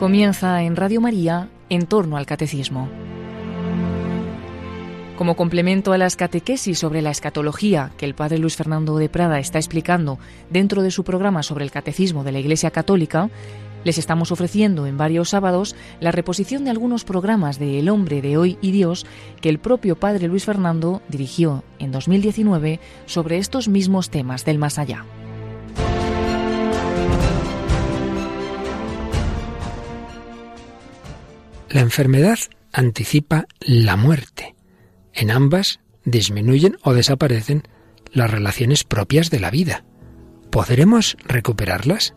Comienza en Radio María en torno al catecismo. Como complemento a las catequesis sobre la escatología que el padre Luis Fernando de Prada está explicando dentro de su programa sobre el catecismo de la Iglesia Católica, les estamos ofreciendo en varios sábados la reposición de algunos programas de El hombre de hoy y Dios que el propio padre Luis Fernando dirigió en 2019 sobre estos mismos temas del más allá. La enfermedad anticipa la muerte. En ambas disminuyen o desaparecen las relaciones propias de la vida. ¿Podremos recuperarlas?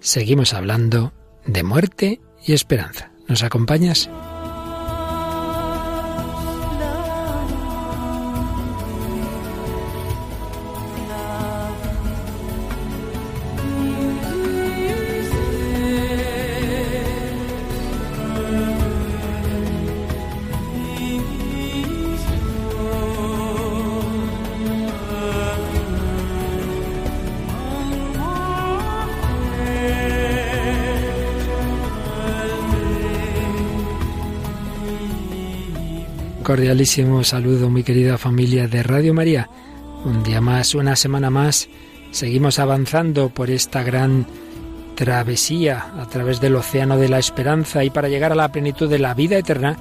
Seguimos hablando de muerte y esperanza. ¿Nos acompañas? Cordialísimo saludo, mi querida familia de Radio María. Un día más, una semana más, seguimos avanzando por esta gran travesía a través del océano de la esperanza y para llegar a la plenitud de la vida eterna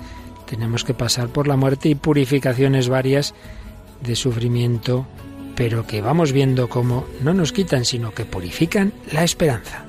tenemos que pasar por la muerte y purificaciones varias de sufrimiento, pero que vamos viendo cómo no nos quitan, sino que purifican la esperanza.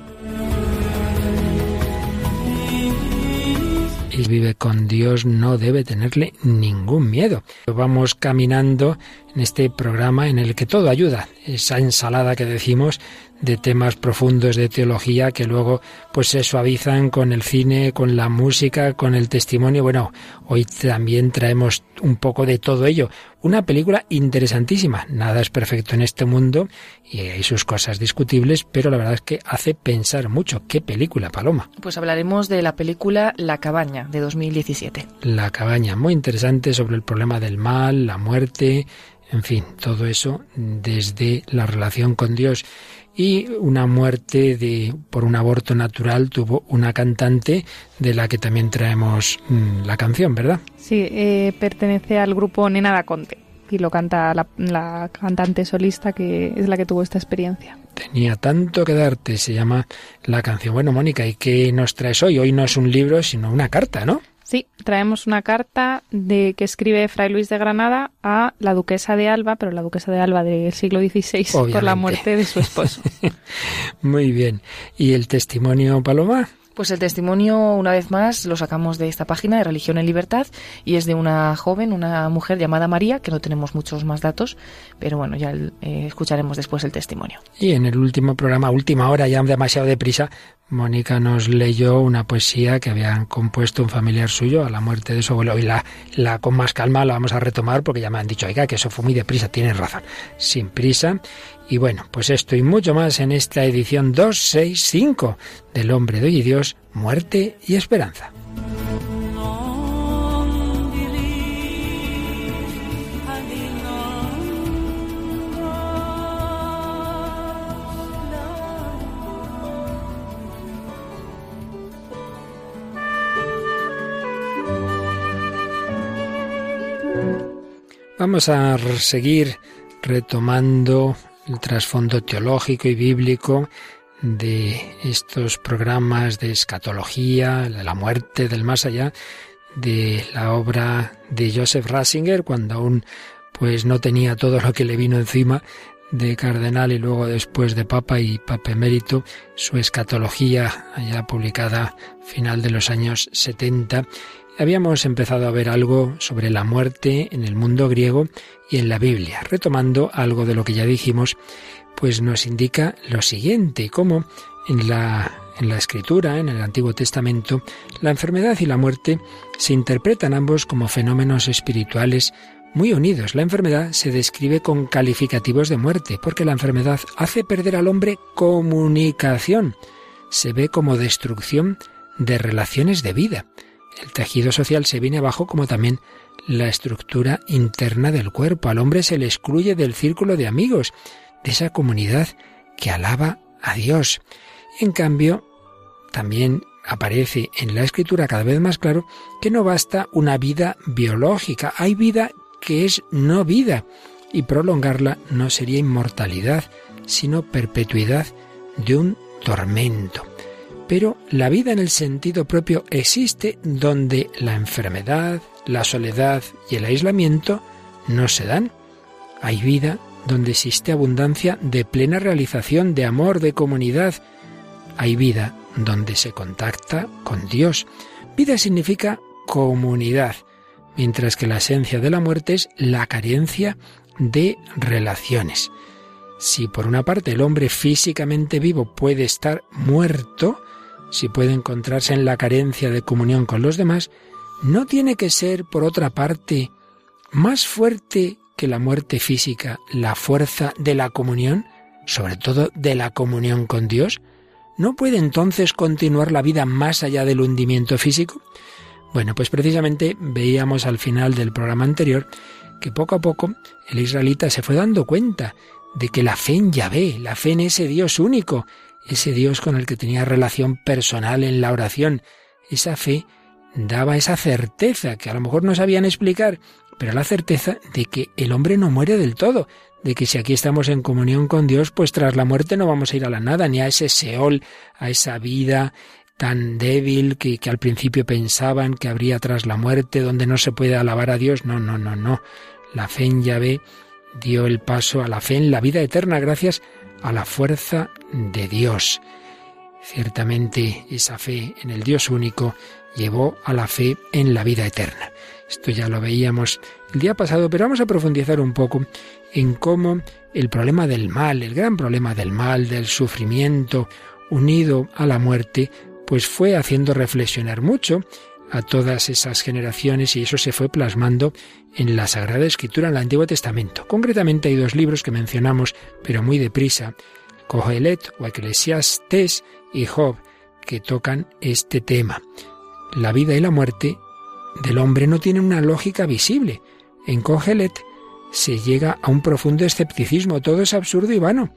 Y vive con Dios no debe tenerle ningún miedo. Vamos caminando en este programa en el que todo ayuda, esa ensalada que decimos de temas profundos de teología que luego pues se suavizan con el cine, con la música, con el testimonio. Bueno, hoy también traemos un poco de todo ello. Una película interesantísima. Nada es perfecto en este mundo y hay sus cosas discutibles, pero la verdad es que hace pensar mucho. ¿Qué película, Paloma? Pues hablaremos de la película La cabaña de 2017. La cabaña, muy interesante sobre el problema del mal, la muerte, en fin, todo eso desde la relación con Dios y una muerte de, por un aborto natural tuvo una cantante de la que también traemos mm, la canción, ¿verdad? Sí, eh, pertenece al grupo Nena da Conte y lo canta la, la, cantante solista que es la que tuvo esta experiencia. Tenía tanto que darte, se llama la canción. Bueno, Mónica, ¿y qué nos traes hoy? Hoy no es un libro, sino una carta, ¿no? Sí, traemos una carta de que escribe Fray Luis de Granada a la duquesa de Alba, pero la duquesa de Alba del siglo XVI por la muerte de su esposo. Muy bien. ¿Y el testimonio, Paloma? Pues el testimonio, una vez más, lo sacamos de esta página de Religión en Libertad y es de una joven, una mujer llamada María, que no tenemos muchos más datos, pero bueno, ya eh, escucharemos después el testimonio. Y en el último programa, última hora, ya demasiado deprisa, Mónica nos leyó una poesía que habían compuesto un familiar suyo a la muerte de su abuelo y la, la con más calma la vamos a retomar porque ya me han dicho, oiga, que eso fue muy deprisa, tienes razón, sin prisa. Y bueno, pues esto y mucho más en esta edición 265 del Hombre de hoy y Dios, Muerte y Esperanza. Vamos a seguir retomando el trasfondo teológico y bíblico de estos programas de escatología, de la muerte, del más allá, de la obra de Joseph Ratzinger, cuando aún pues no tenía todo lo que le vino encima de cardenal y luego después de papa y papa emérito, su escatología, allá publicada final de los años 70, habíamos empezado a ver algo sobre la muerte en el mundo griego y en la Biblia. Retomando algo de lo que ya dijimos, pues nos indica lo siguiente, cómo en la, en la escritura, en el Antiguo Testamento, la enfermedad y la muerte se interpretan ambos como fenómenos espirituales muy unidos. La enfermedad se describe con calificativos de muerte, porque la enfermedad hace perder al hombre comunicación. Se ve como destrucción de relaciones de vida. El tejido social se viene abajo como también la estructura interna del cuerpo. Al hombre se le excluye del círculo de amigos, de esa comunidad que alaba a Dios. En cambio, también aparece en la escritura cada vez más claro que no basta una vida biológica, hay vida que es no vida y prolongarla no sería inmortalidad, sino perpetuidad de un tormento. Pero la vida en el sentido propio existe donde la enfermedad, la soledad y el aislamiento no se dan. Hay vida donde existe abundancia de plena realización, de amor, de comunidad. Hay vida donde se contacta con Dios. Vida significa comunidad, mientras que la esencia de la muerte es la carencia de relaciones. Si por una parte el hombre físicamente vivo puede estar muerto, si puede encontrarse en la carencia de comunión con los demás, no tiene que ser, por otra parte, más fuerte que la muerte física la fuerza de la comunión, sobre todo de la comunión con Dios. ¿No puede entonces continuar la vida más allá del hundimiento físico? Bueno, pues precisamente veíamos al final del programa anterior que poco a poco el israelita se fue dando cuenta de que la fe en Yahvé, la fe en ese Dios único, ese Dios con el que tenía relación personal en la oración, esa fe daba esa certeza que a lo mejor no sabían explicar, pero la certeza de que el hombre no muere del todo, de que si aquí estamos en comunión con Dios, pues tras la muerte no vamos a ir a la nada, ni a ese Seol, a esa vida tan débil que, al principio pensaban que habría tras la muerte, donde no se puede alabar a Dios. No, no, no, no. La fe en Yahvé dio el paso a la fe en la vida eterna gracias a la fuerza de Dios. Ciertamente esa fe en el Dios único llevó a la fe en la vida eterna. Esto ya lo veíamos el día pasado, pero vamos a profundizar un poco en cómo el problema del mal, el gran problema del mal, del sufrimiento, unido a la muerte, pues fue haciendo reflexionar mucho a todas esas generaciones y eso se fue plasmando en la Sagrada Escritura, en el Antiguo Testamento. Concretamente hay dos libros que mencionamos, pero muy deprisa, Cogelet o Eclesiastes y Job, que tocan este tema. La vida y la muerte del hombre no tienen una lógica visible. En Cogelet se llega a un profundo escepticismo, todo es absurdo y vano.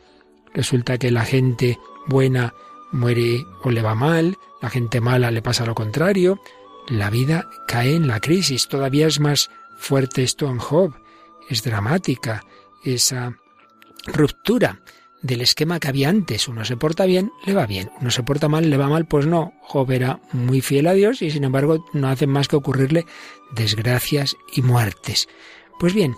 Resulta que la gente buena muere o le va mal, la gente mala le pasa lo contrario, la vida cae en la crisis. Todavía es más fuerte esto en Job. Es dramática esa ruptura del esquema que había antes. Uno se porta bien, le va bien. Uno se porta mal, le va mal. Pues no. Job era muy fiel a Dios y sin embargo no hace más que ocurrirle desgracias y muertes. Pues bien,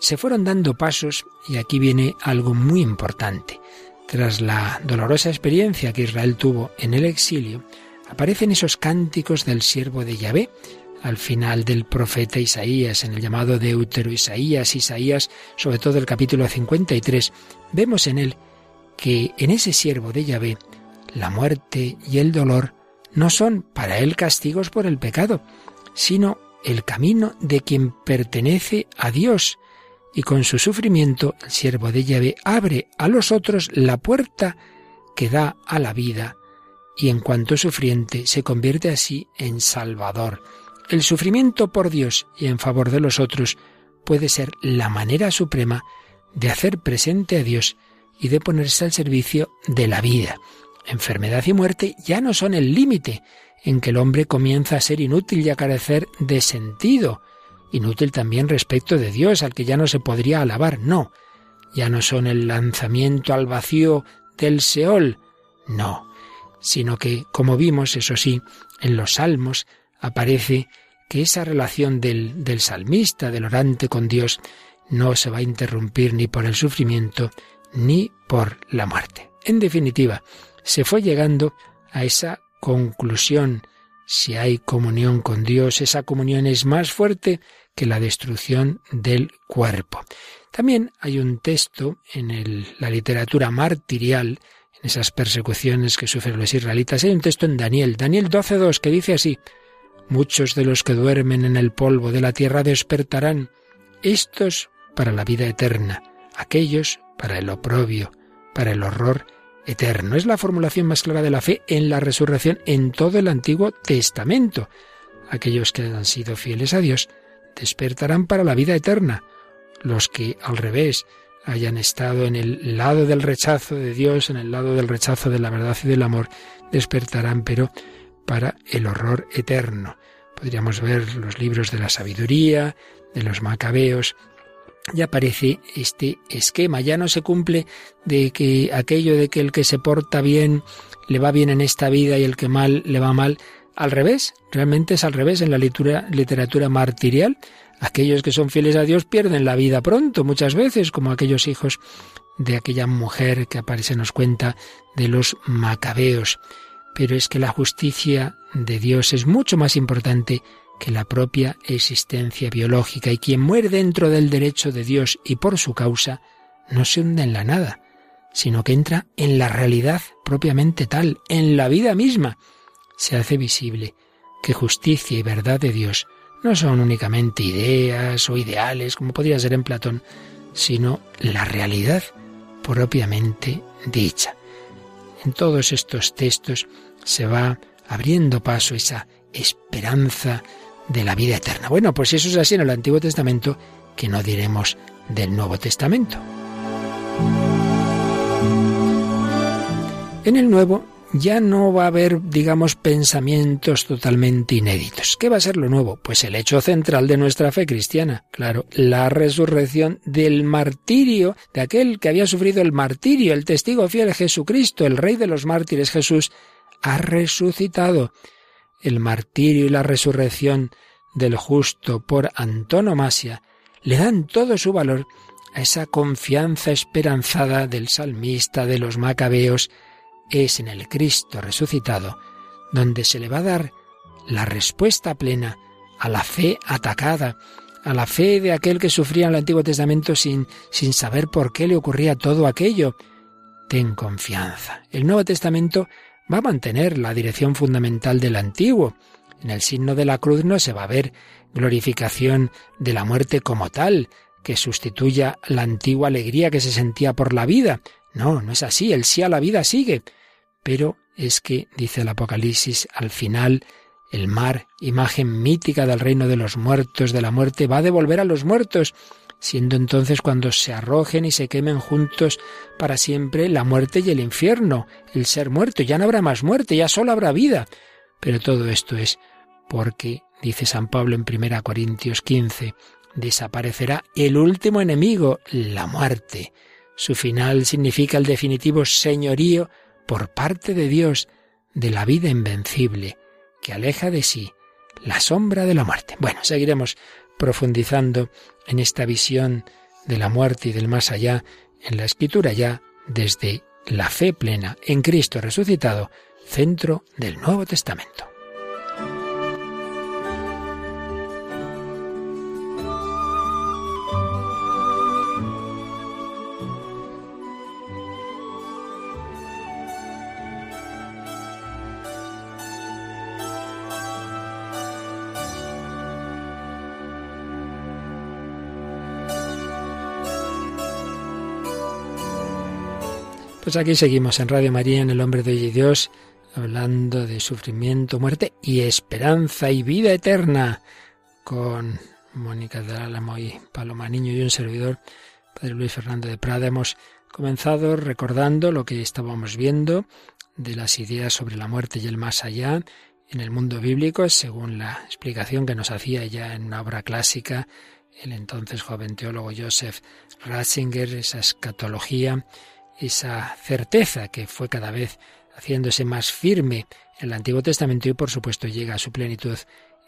se fueron dando pasos y aquí viene algo muy importante. Tras la dolorosa experiencia que Israel tuvo en el exilio, aparecen esos cánticos del siervo de Yahvé al final del profeta Isaías, en el llamado Deutero Isaías, Isaías, sobre todo el capítulo 53, vemos en él que en ese siervo de Yahvé la muerte y el dolor no son para él castigos por el pecado, sino el camino de quien pertenece a Dios, y con su sufrimiento el siervo de Yahvé abre a los otros la puerta que da a la vida y en cuanto sufriente se convierte así en Salvador. El sufrimiento por Dios y en favor de los otros puede ser la manera suprema de hacer presente a Dios y de ponerse al servicio de la vida. Enfermedad y muerte ya no son el límite en que el hombre comienza a ser inútil y a carecer de sentido. Inútil también respecto de Dios, al que ya no se podría alabar. No, ya no son el lanzamiento al vacío del Seol. No, sino que, como vimos, eso sí, en los salmos aparece que esa relación del, del salmista, del orante con Dios, no se va a interrumpir ni por el sufrimiento ni por la muerte. En definitiva, se fue llegando a esa conclusión. Si hay comunión con Dios, esa comunión es más fuerte que la destrucción del cuerpo. También hay un texto en la literatura martirial en esas persecuciones que sufren los israelitas. Hay un texto en Daniel, Daniel 12.2, que dice así, Muchos de los que duermen en el polvo de la tierra despertarán, estos para la vida eterna, aquellos para el oprobio, para el horror eterno. Es la formulación más clara de la fe en la resurrección en todo el Antiguo Testamento. Aquellos que han sido fieles a Dios despertarán para la vida eterna. Los que, al revés, hayan estado en el lado del rechazo de Dios, en el lado del rechazo de la verdad y del amor, despertarán, pero para el horror eterno. Podríamos ver los libros de la sabiduría, de los macabeos, ya aparece este esquema, ya no se cumple de que aquello de que el que se porta bien le va bien en esta vida y el que mal le va mal, al revés, realmente es al revés en la literatura, literatura martirial. Aquellos que son fieles a Dios pierden la vida pronto, muchas veces, como aquellos hijos de aquella mujer que aparece nos cuenta de los macabeos. Pero es que la justicia de Dios es mucho más importante que la propia existencia biológica y quien muere dentro del derecho de Dios y por su causa no se hunde en la nada, sino que entra en la realidad propiamente tal, en la vida misma. Se hace visible que justicia y verdad de Dios no son únicamente ideas o ideales, como podría ser en Platón, sino la realidad propiamente dicha. En todos estos textos se va abriendo paso esa esperanza de la vida eterna. Bueno, pues eso es así en el Antiguo Testamento, que no diremos del Nuevo Testamento. En el Nuevo ya no va a haber, digamos, pensamientos totalmente inéditos. ¿Qué va a ser lo nuevo? Pues el hecho central de nuestra fe cristiana, claro, la resurrección del martirio, de aquel que había sufrido el martirio, el testigo fiel Jesucristo, el rey de los mártires Jesús, ha resucitado el martirio y la resurrección del justo por antonomasia, le dan todo su valor a esa confianza esperanzada del salmista, de los macabeos, es en el Cristo resucitado donde se le va a dar la respuesta plena a la fe atacada, a la fe de aquel que sufría en el Antiguo Testamento sin, sin saber por qué le ocurría todo aquello. Ten confianza. El Nuevo Testamento va a mantener la dirección fundamental del antiguo. En el signo de la cruz no se va a ver glorificación de la muerte como tal, que sustituya la antigua alegría que se sentía por la vida. No, no es así, el sí a la vida sigue. Pero es que, dice el Apocalipsis, al final el mar, imagen mítica del reino de los muertos, de la muerte, va a devolver a los muertos siendo entonces cuando se arrojen y se quemen juntos para siempre la muerte y el infierno, el ser muerto. Ya no habrá más muerte, ya solo habrá vida. Pero todo esto es porque, dice San Pablo en 1 Corintios 15, desaparecerá el último enemigo, la muerte. Su final significa el definitivo señorío por parte de Dios de la vida invencible, que aleja de sí la sombra de la muerte. Bueno, seguiremos profundizando en esta visión de la muerte y del más allá en la escritura ya desde la fe plena en Cristo resucitado, centro del Nuevo Testamento. Pues aquí seguimos en Radio María, en El Hombre de Dios, hablando de sufrimiento, muerte y esperanza y vida eterna, con Mónica de Álamo y Paloma Niño y un servidor, Padre Luis Fernando de Prada. Hemos comenzado recordando lo que estábamos viendo de las ideas sobre la muerte y el más allá en el mundo bíblico, según la explicación que nos hacía ya en una obra clásica el entonces joven teólogo Joseph Ratzinger, esa escatología esa certeza que fue cada vez haciéndose más firme en el Antiguo Testamento y por supuesto llega a su plenitud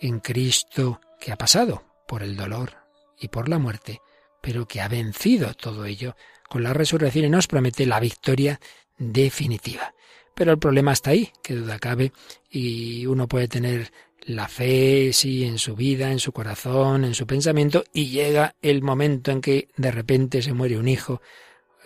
en Cristo que ha pasado por el dolor y por la muerte, pero que ha vencido todo ello con la resurrección y nos promete la victoria definitiva. Pero el problema está ahí, que duda cabe, y uno puede tener la fe, sí, en su vida, en su corazón, en su pensamiento, y llega el momento en que de repente se muere un hijo,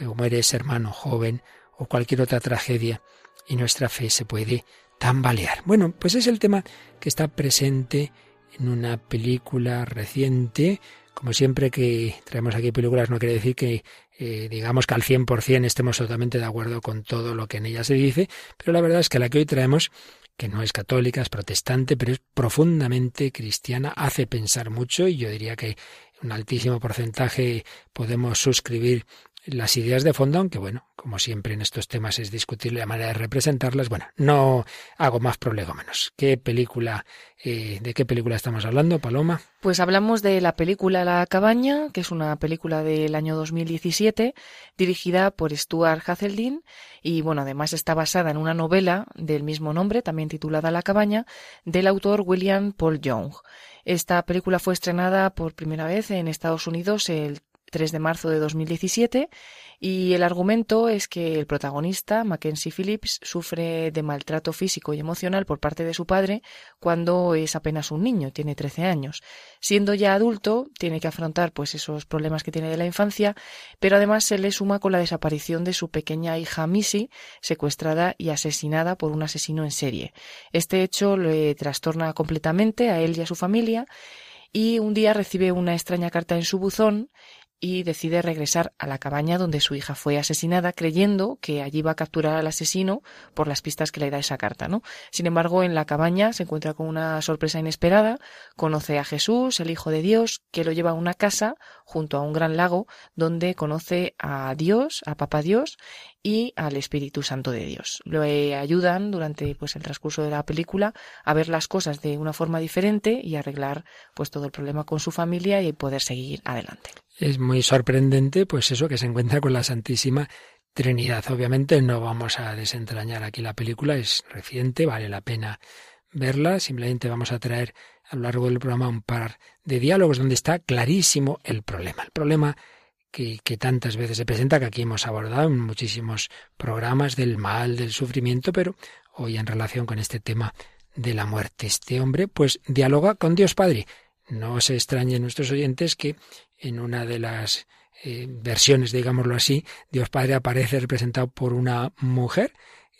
o muere ese hermano joven o cualquier otra tragedia y nuestra fe se puede tambalear. Bueno, pues es el tema que está presente en una película reciente. Como siempre que traemos aquí películas no quiere decir que eh, digamos que al 100% estemos totalmente de acuerdo con todo lo que en ella se dice, pero la verdad es que la que hoy traemos que no es católica, es protestante, pero es profundamente cristiana, hace pensar mucho y yo diría que un altísimo porcentaje podemos suscribir las ideas de fondo, aunque bueno, como siempre en estos temas es discutible la manera de representarlas, bueno, no hago más menos. ¿Qué película, eh, de qué película estamos hablando, Paloma? Pues hablamos de la película La cabaña, que es una película del año 2017, dirigida por Stuart Hazeldine, y bueno, además está basada en una novela del mismo nombre, también titulada La cabaña, del autor William Paul Young. Esta película fue estrenada por primera vez en Estados Unidos el 3 de marzo de 2017 y el argumento es que el protagonista, Mackenzie Phillips, sufre de maltrato físico y emocional por parte de su padre cuando es apenas un niño, tiene 13 años. Siendo ya adulto, tiene que afrontar pues esos problemas que tiene de la infancia, pero además se le suma con la desaparición de su pequeña hija Missy, secuestrada y asesinada por un asesino en serie. Este hecho le trastorna completamente a él y a su familia y un día recibe una extraña carta en su buzón y decide regresar a la cabaña donde su hija fue asesinada, creyendo que allí va a capturar al asesino por las pistas que le da esa carta, ¿no? Sin embargo, en la cabaña se encuentra con una sorpresa inesperada, conoce a Jesús, el Hijo de Dios, que lo lleva a una casa junto a un gran lago donde conoce a Dios, a Papá Dios y al Espíritu Santo de Dios. Lo ayudan durante pues el transcurso de la película a ver las cosas de una forma diferente y arreglar pues todo el problema con su familia y poder seguir adelante. Es muy sorprendente, pues eso, que se encuentra con la Santísima Trinidad. Obviamente no vamos a desentrañar aquí la película, es reciente, vale la pena verla. Simplemente vamos a traer a lo largo del programa un par de diálogos donde está clarísimo el problema. El problema que, que, tantas veces se presenta, que aquí hemos abordado en muchísimos programas del mal, del sufrimiento, pero hoy en relación con este tema de la muerte. Este hombre pues dialoga con Dios Padre. No se extrañen nuestros oyentes que en una de las eh, versiones, digámoslo así, Dios Padre aparece representado por una mujer.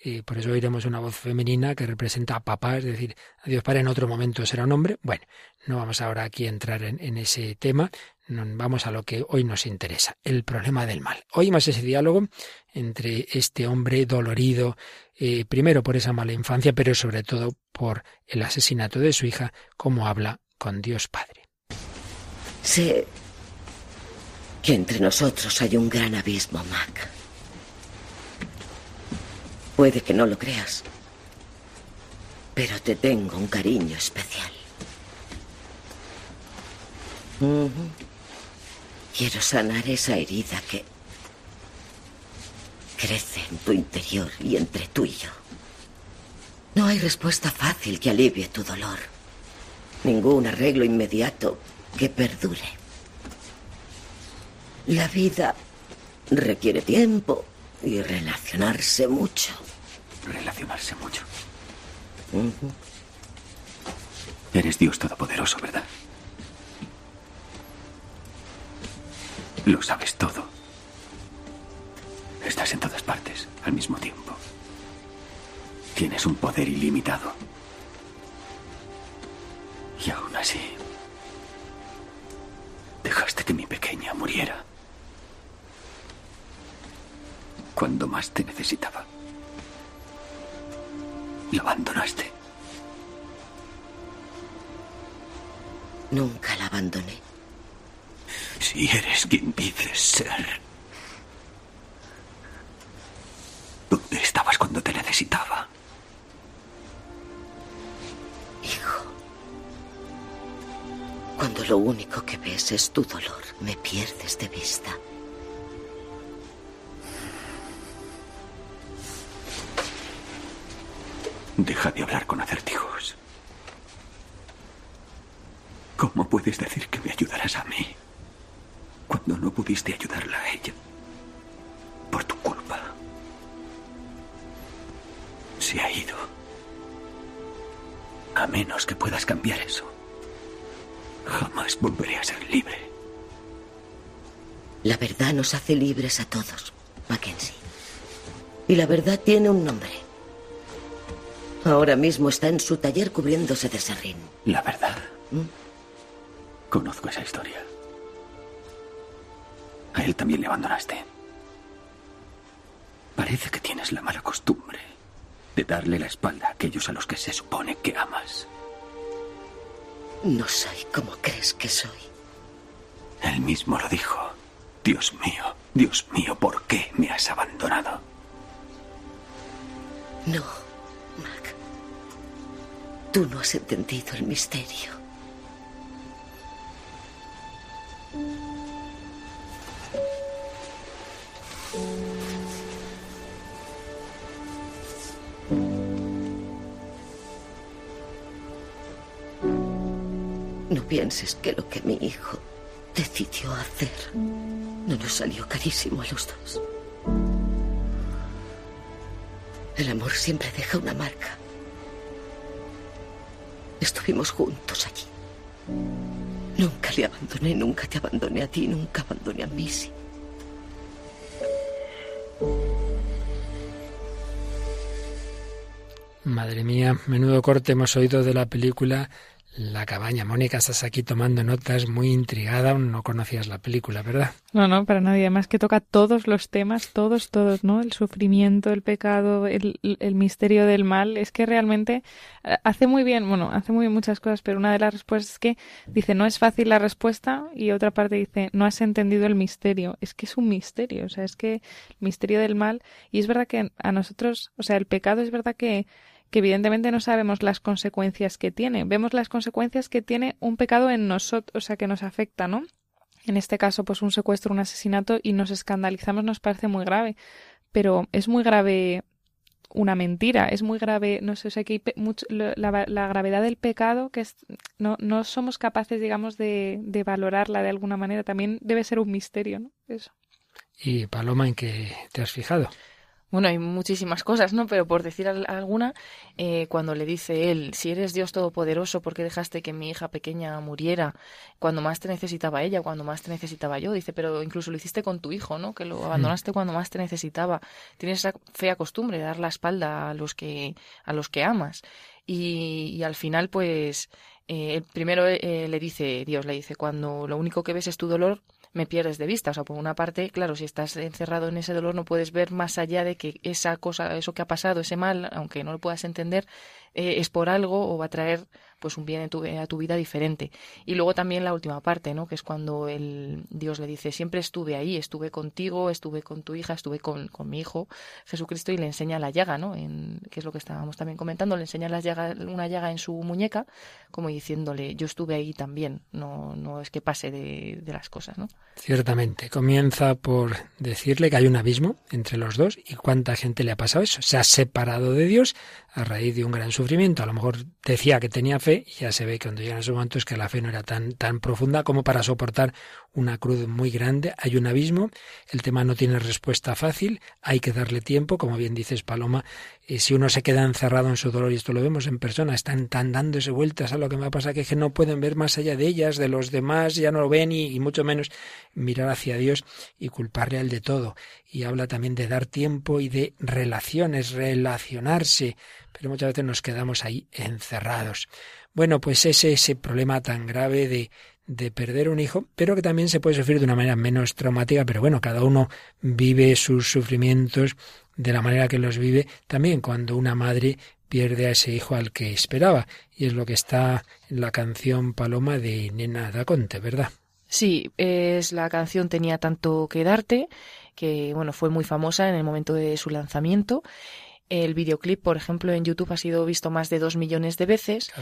Y por eso oiremos una voz femenina que representa a papá, es decir, a Dios Padre en otro momento será un hombre. Bueno, no vamos ahora aquí a entrar en, ese tema, vamos a lo que hoy nos interesa, el problema del mal. Oímos ese diálogo entre este hombre dolorido, eh, primero por esa mala infancia, pero sobre todo por el asesinato de su hija, como habla con Dios Padre. Sé que entre nosotros hay un gran abismo, Mac. Puede que no lo creas, pero te tengo un cariño especial. Quiero sanar esa herida que crece en tu interior y entre tú y yo. No hay respuesta fácil que alivie tu dolor. Ningún arreglo inmediato que perdure. La vida requiere tiempo y relacionarse mucho. Relacionarse mucho. Eres Dios Todopoderoso, ¿verdad? Lo sabes todo. Estás en todas partes al mismo tiempo. Tienes un poder ilimitado. Y aún así, dejaste que mi pequeña muriera cuando más te necesitaba. Y abandonaste. Nunca la abandoné. Si eres quien dices ser. ¿Dónde estabas cuando te necesitaba? Hijo. Cuando lo único que ves es tu dolor, me pierdes de vista. Deja de hablar con acertijos. ¿Cómo puedes decir que me ayudarás a mí cuando no pudiste ayudarla a ella? Por tu culpa. Se ha ido. A menos que puedas cambiar eso. Jamás volveré a ser libre. La verdad nos hace libres a todos, Mackenzie. Y la verdad tiene un nombre. Ahora mismo está en su taller cubriéndose de serrín. La verdad. ¿Mm? Conozco esa historia. A él también le abandonaste. Parece que tienes la mala costumbre de darle la espalda a aquellos a los que se supone que amas. No soy como crees que soy. Él mismo lo dijo. Dios mío, Dios mío, ¿por qué me has abandonado? No. Tú no has entendido el misterio. No pienses que lo que mi hijo decidió hacer no nos salió carísimo a los dos. El amor siempre deja una marca. Estuvimos juntos allí. Nunca le abandoné, nunca te abandoné a ti, nunca abandoné a Missy. Madre mía, menudo corte hemos oído de la película la cabaña. Mónica, estás aquí tomando notas, muy intrigada. No conocías la película, ¿verdad? No, no, para nadie. Además que toca todos los temas, todos, todos, ¿no? El sufrimiento, el pecado, el, el misterio del mal. Es que realmente eh, hace muy bien, bueno, hace muy bien muchas cosas, pero una de las respuestas es que dice, no es fácil la respuesta y otra parte dice, no has entendido el misterio. Es que es un misterio, o sea, es que el misterio del mal. Y es verdad que a nosotros, o sea, el pecado es verdad que que evidentemente no sabemos las consecuencias que tiene. Vemos las consecuencias que tiene un pecado en nosotros, o sea, que nos afecta, ¿no? En este caso, pues un secuestro, un asesinato, y nos escandalizamos, nos parece muy grave. Pero es muy grave una mentira, es muy grave, no sé, o sea, que la, la, gravedad del pecado, que es, no, no somos capaces, digamos, de, de valorarla de alguna manera, también debe ser un misterio, ¿no? Eso. ¿Y Paloma, en qué te has fijado? Bueno, hay muchísimas cosas, ¿no? Pero por decir alguna, eh, cuando le dice él, si eres Dios Todopoderoso, ¿por qué dejaste que mi hija pequeña muriera cuando más te necesitaba ella, cuando más te necesitaba yo? Dice, pero incluso lo hiciste con tu hijo, ¿no? Que lo abandonaste cuando más te necesitaba. Tienes esa fea costumbre de dar la espalda a los que, a los que amas. Y, al final, pues, eh, primero eh, le dice, Dios le dice, cuando lo único que ves es tu dolor, me pierdes de vista. O sea, por una parte, claro, si estás encerrado en ese dolor no puedes ver más allá de que esa cosa, eso que ha pasado, ese mal, aunque no lo puedas entender, eh, es por algo o va a traer pues un bien a tu, a tu vida diferente. Y luego también la última parte, ¿no? Que es cuando el Dios le dice, siempre estuve ahí, estuve contigo, estuve con tu hija, estuve con, con mi hijo Jesucristo y le enseña la llaga, ¿no? En, que es lo que estábamos también comentando, le enseña la llaga, una llaga en su muñeca, como diciéndole, yo estuve ahí también, no, no es que pase de, de las cosas, ¿no? Ciertamente, comienza por decirle que hay un abismo entre los dos y cuánta gente le ha pasado eso. Se ha separado de Dios a raíz de un gran sufrimiento. A lo mejor decía que tenía fe ya se ve que cuando llega ese momento es que la fe no era tan, tan profunda como para soportar una cruz muy grande. Hay un abismo, el tema no tiene respuesta fácil, hay que darle tiempo, como bien dices Paloma, y si uno se queda encerrado en su dolor, y esto lo vemos en persona, están tan dándose vueltas a lo que me pasa que, es que no pueden ver más allá de ellas, de los demás, ya no lo ven y, y mucho menos mirar hacia Dios y culparle al de todo. Y habla también de dar tiempo y de relaciones, relacionarse, pero muchas veces nos quedamos ahí encerrados. Bueno, pues ese ese problema tan grave de, de perder un hijo, pero que también se puede sufrir de una manera menos traumática, pero bueno, cada uno vive sus sufrimientos de la manera que los vive, también cuando una madre pierde a ese hijo al que esperaba, y es lo que está en la canción Paloma de Nena Daconte, ¿verdad? Sí, es la canción Tenía tanto que darte, que bueno, fue muy famosa en el momento de su lanzamiento el videoclip, por ejemplo, en YouTube ha sido visto más de dos millones de veces.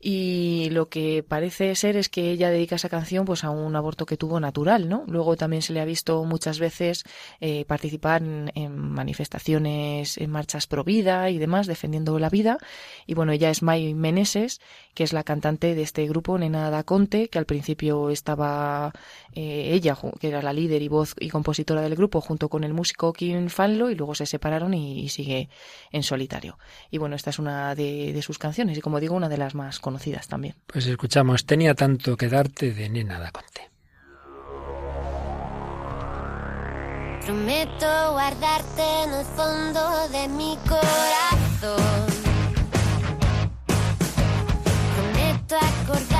Y lo que parece ser es que ella dedica esa canción pues a un aborto que tuvo natural, ¿no? Luego también se le ha visto muchas veces eh, participar en, manifestaciones, en marchas pro vida y demás, defendiendo la vida. Y bueno, ella es May Meneses, que es la cantante de este grupo, Nena da Conte, que al principio estaba eh, ella, que era la líder y voz y compositora del grupo, junto con el músico Kim Fanlo, y luego se separaron y sigue en solitario. Y bueno, esta es una de, sus canciones y como digo, una de las más conocidas también. Pues escuchamos, tenía tanto que darte de Nena da Conte. Prometo guardarte en el fondo de mi corazón. Prometo acordarme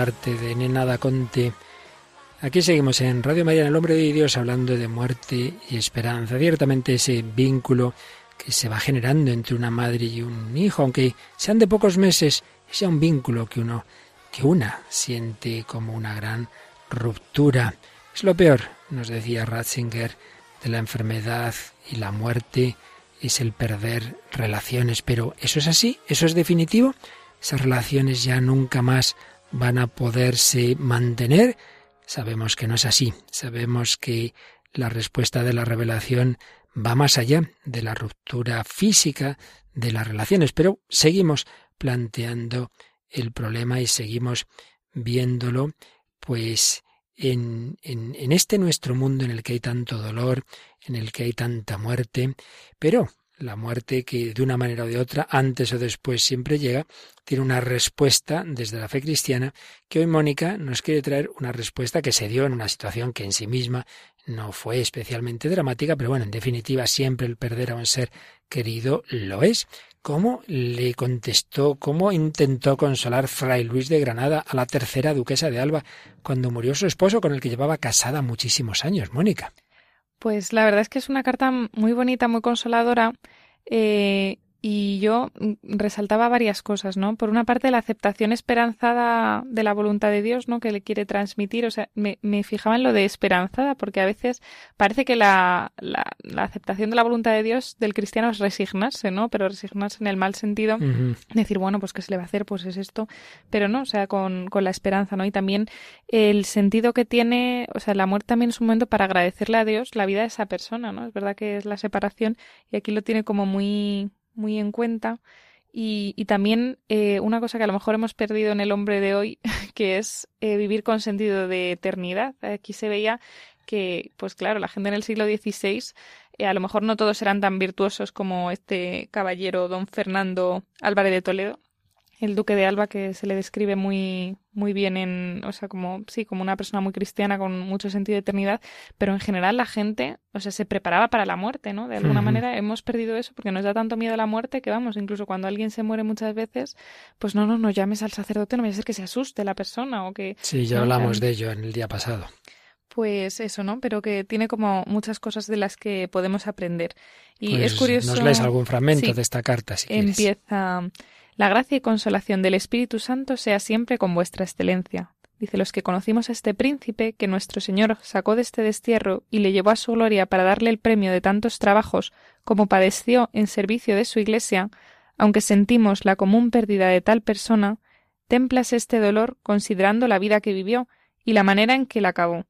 de Nena Conte. Aquí seguimos en Radio María, en el Hombre de Dios, hablando de muerte y esperanza. Ciertamente ese vínculo que se va generando entre una madre y un hijo, aunque sean de pocos meses, sea un vínculo que uno, que una siente como una gran ruptura. Es lo peor, nos decía Ratzinger, de la enfermedad y la muerte, es el perder relaciones. Pero ¿eso es así? ¿Eso es definitivo? ¿Esas relaciones ya nunca más van a poderse mantener? Sabemos que no es así. Sabemos que la respuesta de la revelación va más allá de la ruptura física de las relaciones, pero seguimos planteando el problema y seguimos viéndolo, pues en, en, este nuestro mundo en el que hay tanto dolor, en el que hay tanta muerte, pero la muerte que de una manera o de otra, antes o después siempre llega, tiene una respuesta desde la fe cristiana que hoy Mónica nos quiere traer una respuesta que se dio en una situación que en sí misma no fue especialmente dramática, pero bueno, en definitiva siempre el perder a un ser querido lo es. ¿Cómo le contestó, cómo intentó consolar Fray Luis de Granada a la tercera duquesa de Alba cuando murió su esposo con el que llevaba casada muchísimos años, Mónica? Pues la verdad es que es una carta muy bonita, muy consoladora. Eh, y yo resaltaba varias cosas, ¿no? Por una parte, la aceptación esperanzada de la voluntad de Dios, ¿no? Que le quiere transmitir. O sea, me, me fijaba en lo de esperanzada, porque a veces parece que la, la, la, aceptación de la voluntad de Dios del cristiano es resignarse, ¿no? Pero resignarse en el mal sentido. Uh -huh. Decir, bueno, pues ¿qué se le va a hacer? Pues es esto. Pero no, o sea, con, con la esperanza, ¿no? Y también el sentido que tiene, o sea, la muerte también es un momento para agradecerle a Dios la vida de esa persona, ¿no? Es verdad que es la separación y aquí lo tiene como muy muy en cuenta. Y, y también eh, una cosa que a lo mejor hemos perdido en el hombre de hoy, que es eh, vivir con sentido de eternidad. Aquí se veía que, pues claro, la gente en el siglo XVI, eh, a lo mejor no todos eran tan virtuosos como este caballero don Fernando Álvarez de Toledo, el duque de Alba que se le describe muy muy bien en, o sea, como sí, como una persona muy cristiana con mucho sentido de eternidad, pero en general la gente, o sea, se preparaba para la muerte, ¿no? De alguna uh -huh. manera hemos perdido eso porque nos da tanto miedo a la muerte que vamos, incluso cuando alguien se muere muchas veces, pues no, no, no llames al sacerdote, no vaya a ser que se asuste la persona o que Sí, ya ¿no? hablamos de ello en el día pasado. Pues eso, ¿no? Pero que tiene como muchas cosas de las que podemos aprender. Y pues es curioso. Nos lees algún fragmento sí, de esta carta, si Empieza. La gracia y consolación del Espíritu Santo sea siempre con vuestra excelencia. Dice los que conocimos a este príncipe que nuestro Señor sacó de este destierro y le llevó a su gloria para darle el premio de tantos trabajos como padeció en servicio de su iglesia, aunque sentimos la común pérdida de tal persona, templas este dolor considerando la vida que vivió y la manera en que la acabó,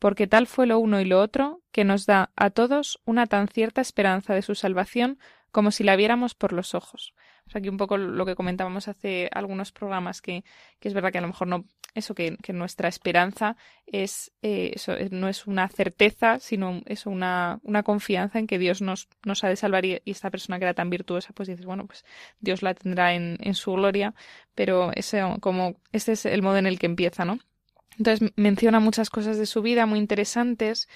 porque tal fue lo uno y lo otro que nos da a todos una tan cierta esperanza de su salvación como si la viéramos por los ojos aquí un poco lo que comentábamos hace algunos programas, que, que es verdad que a lo mejor no, eso que, que nuestra esperanza es, eh, eso, no es una certeza, sino eso, una, una confianza en que Dios nos, nos ha de salvar y, esta persona que era tan virtuosa, pues dices, bueno, pues Dios la tendrá en, en su gloria, pero ese, como, este es el modo en el que empieza, ¿no? Entonces menciona muchas cosas de su vida muy interesantes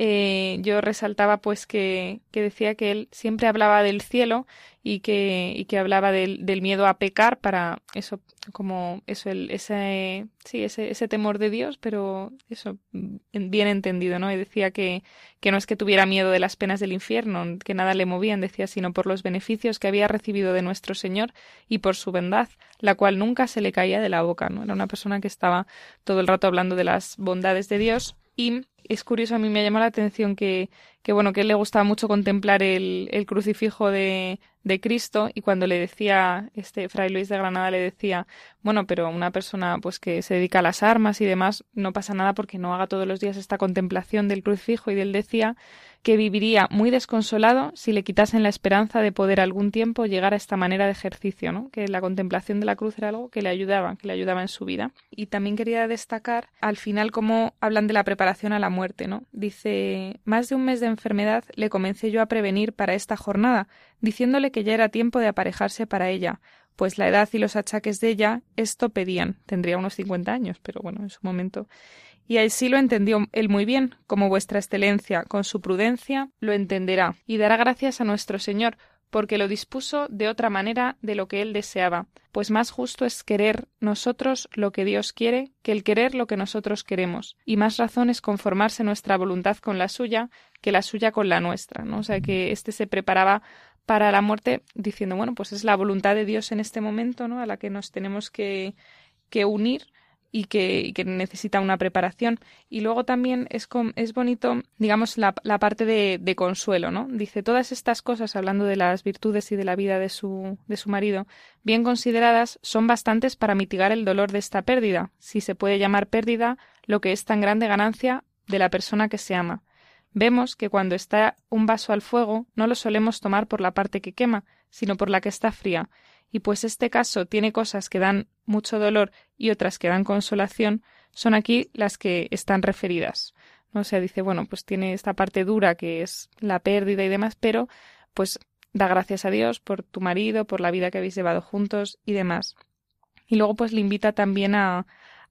eh, yo resaltaba pues que, que, decía que él siempre hablaba del cielo y que, y que hablaba del, del miedo a pecar para eso, como eso, el, ese, sí, ese, ese temor de Dios, pero eso bien entendido, ¿no? Y decía que, que no es que tuviera miedo de las penas del infierno, que nada le movían, decía, sino por los beneficios que había recibido de nuestro Señor y por su bondad, la cual nunca se le caía de la boca, ¿no? Era una persona que estaba todo el rato hablando de las bondades de Dios y es curioso, a mí me llamó la atención que, que bueno, que él le gustaba mucho contemplar el, el crucifijo de, de, Cristo y cuando le decía, este Fray Luis de Granada le decía, bueno, pero una persona pues que se dedica a las armas y demás, no pasa nada porque no haga todos los días esta contemplación del crucifijo y él decía que viviría muy desconsolado si le quitasen la esperanza de poder algún tiempo llegar a esta manera de ejercicio, ¿no? que la contemplación de la cruz era algo que le ayudaba, que le ayudaba en su vida. Y también quería destacar al final cómo hablan de la preparación a la muerte. ¿no? Dice, más de un mes de enfermedad le comencé yo a prevenir para esta jornada, diciéndole que ya era tiempo de aparejarse para ella, pues la edad y los achaques de ella esto pedían. Tendría unos cincuenta años, pero bueno, en su momento y así lo entendió él muy bien, como vuestra excelencia, con su prudencia, lo entenderá, y dará gracias a nuestro Señor, porque lo dispuso de otra manera de lo que él deseaba, pues más justo es querer nosotros lo que Dios quiere que el querer lo que nosotros queremos, y más razón es conformarse nuestra voluntad con la suya que la suya con la nuestra, ¿no? O sea que éste se preparaba para la muerte diciendo, bueno, pues es la voluntad de Dios en este momento, ¿no? a la que nos tenemos que, que unir y que, que, necesita una preparación. Y luego también es, es bonito, digamos, la, la parte de, de, consuelo, ¿no? Dice, todas estas cosas, hablando de las virtudes y de la vida de su, de su marido, bien consideradas, son bastantes para mitigar el dolor de esta pérdida, si se puede llamar pérdida lo que es tan grande ganancia de la persona que se ama. Vemos que cuando está un vaso al fuego, no lo solemos tomar por la parte que quema, sino por la que está fría, y pues este caso tiene cosas que dan mucho dolor y otras que dan consolación, son aquí las que están referidas. ¿no? O sea, dice, bueno, pues tiene esta parte dura que es la pérdida y demás, pero pues da gracias a Dios por tu marido, por la vida que habéis llevado juntos y demás. Y luego pues le invita también a,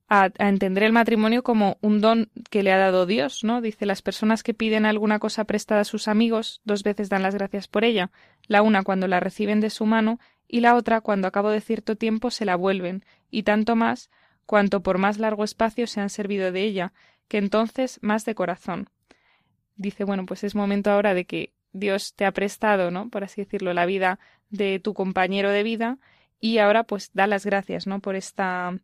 a, entender el matrimonio como un don que le ha dado Dios, ¿no? Dice, las personas que piden alguna cosa prestada a sus amigos dos veces dan las gracias por ella, la una cuando la reciben de su mano y la otra cuando a cabo de cierto tiempo se la vuelven, y tanto más cuanto por más largo espacio se han servido de ella, que entonces más de corazón. Dice, bueno, pues es momento ahora de que Dios te ha prestado, ¿no? Por así decirlo, la vida de tu compañero de vida, y ahora pues da las gracias, ¿no? Por esta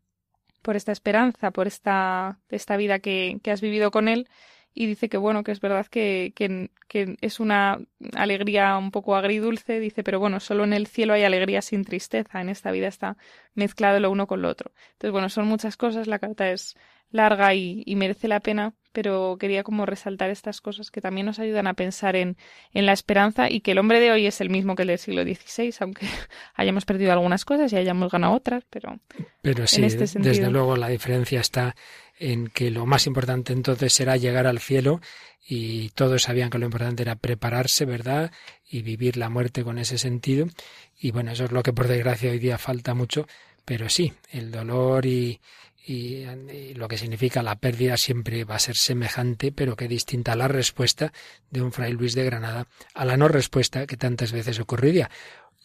por esta esperanza, por esta, esta vida que, que has vivido con él y dice que bueno, que es verdad que, que, que, es una alegría un poco agridulce, dice, pero bueno, solo en el cielo hay alegría sin tristeza, en esta vida está mezclado lo uno con lo otro. Entonces, bueno, son muchas cosas, la carta es larga y, y merece la pena, pero quería como resaltar estas cosas que también nos ayudan a pensar en, en la esperanza y que el hombre de hoy es el mismo que el del siglo XVI, aunque hayamos perdido algunas cosas y hayamos ganado otras, pero, pero sí, en este sentido... desde luego la diferencia está en que lo más importante entonces será llegar al cielo y todos sabían que lo importante era prepararse, ¿verdad? Y vivir la muerte con ese sentido. Y bueno, eso es lo que por desgracia hoy día falta mucho, pero sí, el dolor y, lo que significa la pérdida siempre va a ser semejante, pero que distinta la respuesta de un fray Luis de Granada a la no respuesta que tantas veces ocurriría.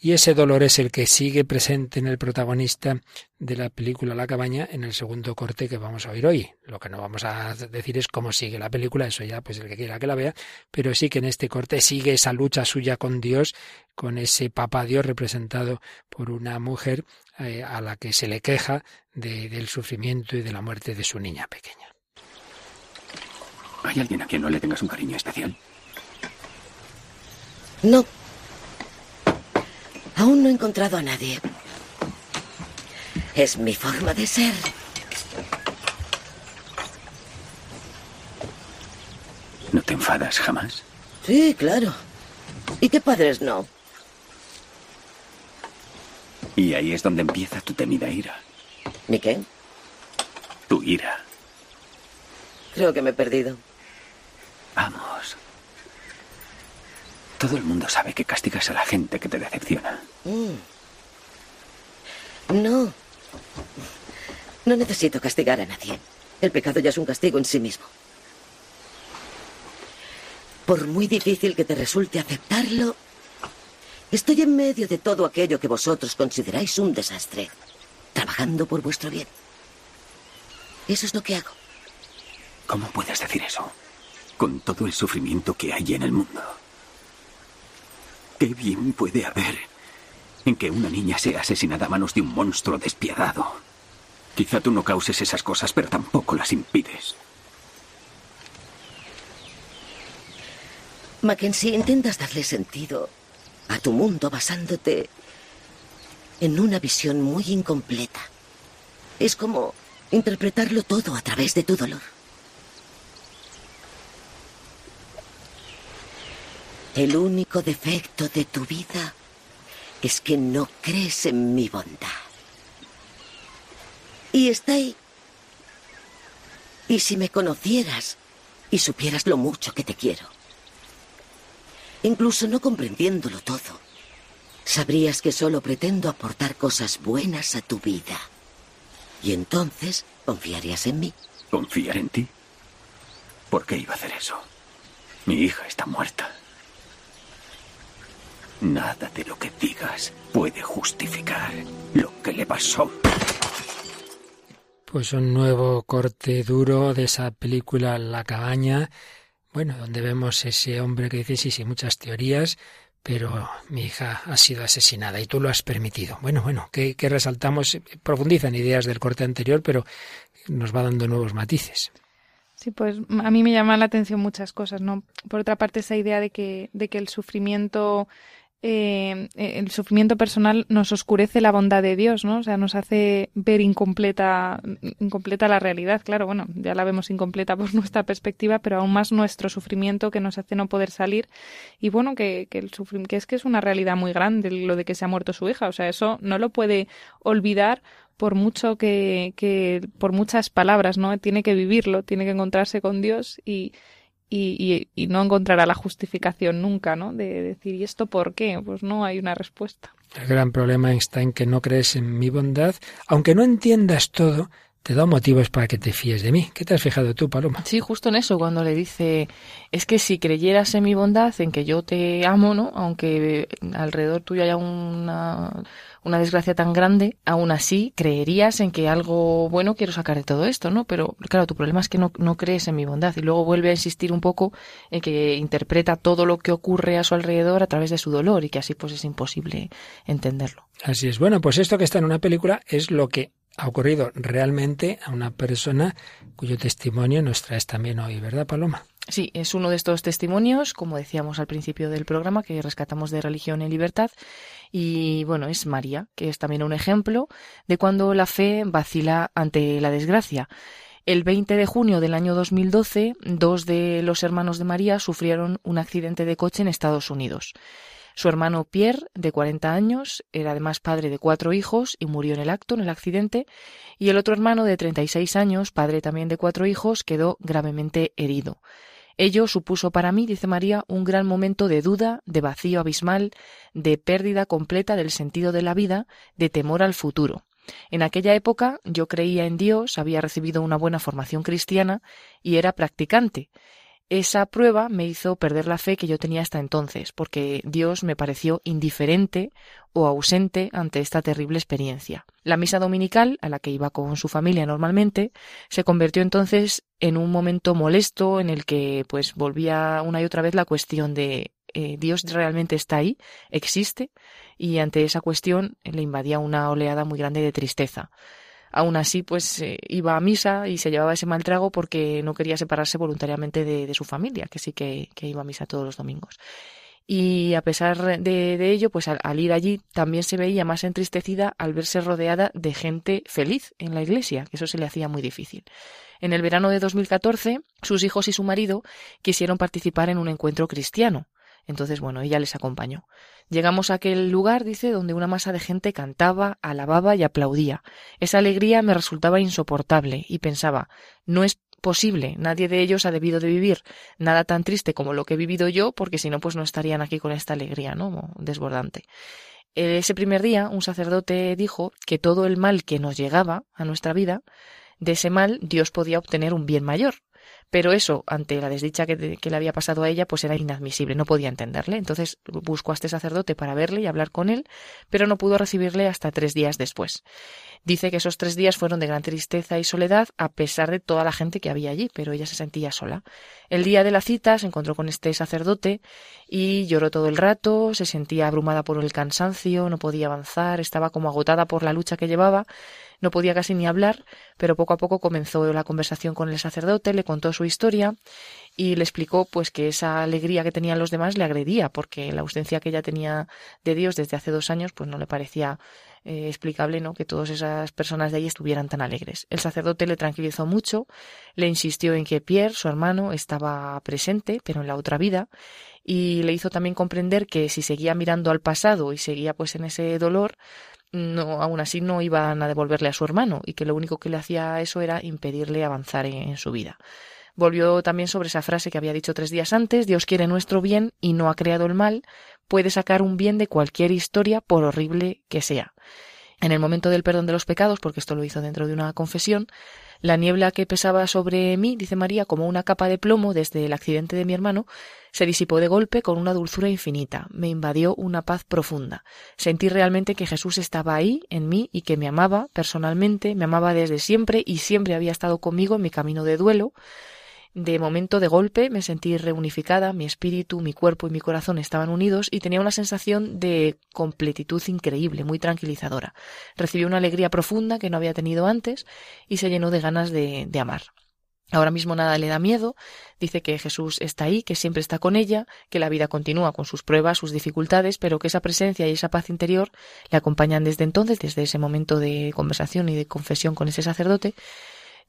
Y ese dolor es el que sigue presente en el protagonista de la película La cabaña en el segundo corte que vamos a oír hoy. Lo que no vamos a decir es cómo sigue la película, eso ya pues el que quiera que la vea, pero sí que en este corte sigue esa lucha suya con Dios, con ese papá Dios representado por una mujer eh, a la que se le queja de, del sufrimiento y de la muerte de su niña pequeña. ¿Hay alguien a quien no le tengas un cariño especial? No, Aún no he encontrado a nadie. Es mi forma de ser. ¿No te enfadas jamás? Sí, claro. ¿Y qué padres no? Y ahí es donde empieza tu temida ira. ¿Mi qué? Tu ira. Creo que me he perdido. Vamos. Todo el mundo sabe que castigas a la gente que te decepciona. Mm. No. No necesito castigar a nadie. El pecado ya es un castigo en sí mismo. Por muy difícil que te resulte aceptarlo, estoy en medio de todo aquello que vosotros consideráis un desastre, trabajando por vuestro bien. Eso es lo que hago. ¿Cómo puedes decir eso? Con todo el sufrimiento que hay en el mundo. ¿Qué bien puede haber en que una niña sea asesinada a manos de un monstruo despiadado? Quizá tú no causes esas cosas, pero tampoco las impides. Mackenzie, intentas darle sentido a tu mundo basándote en una visión muy incompleta. Es como interpretarlo todo a través de tu dolor. El único defecto de tu vida es que no crees en mi bondad. Y está ahí. Y si me conocieras y supieras lo mucho que te quiero, incluso no comprendiéndolo todo, sabrías que solo pretendo aportar cosas buenas a tu vida. Y entonces confiarías en mí. ¿Confiar en ti? ¿Por qué iba a hacer eso? Mi hija está muerta. Nada de lo que digas puede justificar lo que le pasó. Pues un nuevo corte duro de esa película La cabaña, bueno, donde vemos ese hombre que dice, sí, sí, muchas teorías, pero mi hija ha sido asesinada y tú lo has permitido. Bueno, bueno, que, resaltamos, profundizan ideas del corte anterior, pero nos va dando nuevos matices. Sí, pues a mí me llaman la atención muchas cosas, ¿no? Por otra parte, esa idea de que, de que el sufrimiento eh, el sufrimiento personal nos oscurece la bondad de Dios, ¿no? O sea, nos hace ver incompleta, incompleta la realidad. Claro, bueno, ya la vemos incompleta por nuestra perspectiva, pero aún más nuestro sufrimiento que nos hace no poder salir. Y bueno, que, que, el que es que es una realidad muy grande lo de que se ha muerto su hija. O sea, eso no lo puede olvidar por mucho que, que por muchas palabras, ¿no? Tiene que vivirlo, tiene que encontrarse con Dios y, y, y, no encontrará la justificación nunca, ¿no? De decir, ¿y esto por qué? Pues no hay una respuesta. El gran problema está en que no crees en mi bondad, aunque no entiendas todo, te da motivos para que te fíes de mí. ¿Qué te has fijado tú, Paloma? Sí, justo en eso, cuando le dice, es que si creyeras en mi bondad, en que yo te amo, ¿no? Aunque alrededor tuyo haya una una desgracia tan grande, aún así creerías en que algo bueno quiero sacar de todo esto, ¿no? Pero claro, tu problema es que no, no crees en mi bondad y luego vuelve a insistir un poco en que interpreta todo lo que ocurre a su alrededor a través de su dolor y que así pues es imposible entenderlo. Así es. Bueno, pues esto que está en una película es lo que ha ocurrido realmente a una persona cuyo testimonio nos traes también hoy, ¿verdad, Paloma? Sí, es uno de estos testimonios, como decíamos al principio del programa, que rescatamos de Religión y Libertad. Y bueno, es María, que es también un ejemplo de cuando la fe vacila ante la desgracia. El 20 de junio del año 2012, dos de los hermanos de María sufrieron un accidente de coche en Estados Unidos. Su hermano Pierre, de 40 años, era además padre de cuatro hijos y murió en el acto, en el accidente, y el otro hermano, de 36 años, padre también de cuatro hijos, quedó gravemente herido. Ello supuso para mí, dice María, un gran momento de duda, de vacío abismal, de pérdida completa del sentido de la vida, de temor al futuro. En aquella época yo creía en Dios, había recibido una buena formación cristiana y era practicante, esa prueba me hizo perder la fe que yo tenía hasta entonces, porque Dios me pareció indiferente o ausente ante esta terrible experiencia. La misa dominical, a la que iba con su familia normalmente, se convirtió entonces en un momento molesto en el que pues volvía una y otra vez la cuestión de eh, Dios realmente está ahí, existe, y ante esa cuestión le invadía una oleada muy grande de tristeza. Aún así, pues eh, iba a misa y se llevaba ese mal trago porque no quería separarse voluntariamente de, su familia, que sí que, iba a misa todos los domingos. Y a pesar de, ello, pues al, ir allí también se veía más entristecida al verse rodeada de gente feliz en la iglesia, que eso se le hacía muy difícil. En el verano de 2014, sus hijos y su marido quisieron participar en un encuentro cristiano. Entonces, bueno, ella les acompañó. Llegamos a aquel lugar, dice, donde una masa de gente cantaba, alababa y aplaudía. Esa alegría me resultaba insoportable y pensaba, no es posible, nadie de ellos ha debido de vivir nada tan triste como lo que he vivido yo, porque si no, pues no estarían aquí con esta alegría, ¿no? Desbordante. Ese primer día, un sacerdote dijo que todo el mal que nos llegaba a nuestra vida, de ese mal Dios podía obtener un bien mayor, pero eso, ante la desdicha que, le había pasado a ella, pues era inadmisible, no podía entenderle. Entonces buscó a este sacerdote para verle y hablar con él, pero no pudo recibirle hasta tres días después. Dice que esos tres días fueron de gran tristeza y soledad, a pesar de toda la gente que había allí, pero ella se sentía sola. El día de la cita se encontró con este sacerdote y lloró todo el rato, se sentía abrumada por el cansancio, no podía avanzar, estaba como agotada por la lucha que llevaba, no podía casi ni hablar, pero poco a poco comenzó la conversación con el sacerdote, le contó su historia y le explicó pues que esa alegría que tenían los demás le agredía, porque la ausencia que ella tenía de Dios desde hace dos años pues no le parecía eh, explicable ¿no? que todas esas personas de ahí estuvieran tan alegres. El sacerdote le tranquilizó mucho, le insistió en que Pierre, su hermano, estaba presente, pero en la otra vida, y le hizo también comprender que si seguía mirando al pasado y seguía pues en ese dolor, no, aún así no iban a devolverle a su hermano y que lo único que le hacía eso era impedirle avanzar en, su vida. Volvió también sobre esa frase que había dicho tres días antes, Dios quiere nuestro bien y no ha creado el mal, puede sacar un bien de cualquier historia por horrible que sea. En el momento del perdón de los pecados, porque esto lo hizo dentro de una confesión, la niebla que pesaba sobre mí, dice María, como una capa de plomo desde el accidente de mi hermano, se disipó de golpe con una dulzura infinita. Me invadió una paz profunda. Sentí realmente que Jesús estaba ahí, en mí, y que me amaba personalmente, me amaba desde siempre y siempre había estado conmigo en mi camino de duelo, de momento, de golpe, me sentí reunificada, mi espíritu, mi cuerpo y mi corazón estaban unidos y tenía una sensación de completitud increíble, muy tranquilizadora. Recibí una alegría profunda que no había tenido antes y se llenó de ganas de, de amar. Ahora mismo nada le da miedo, dice que Jesús está ahí, que siempre está con ella, que la vida continúa con sus pruebas, sus dificultades, pero que esa presencia y esa paz interior le acompañan desde entonces, desde ese momento de conversación y de confesión con ese sacerdote,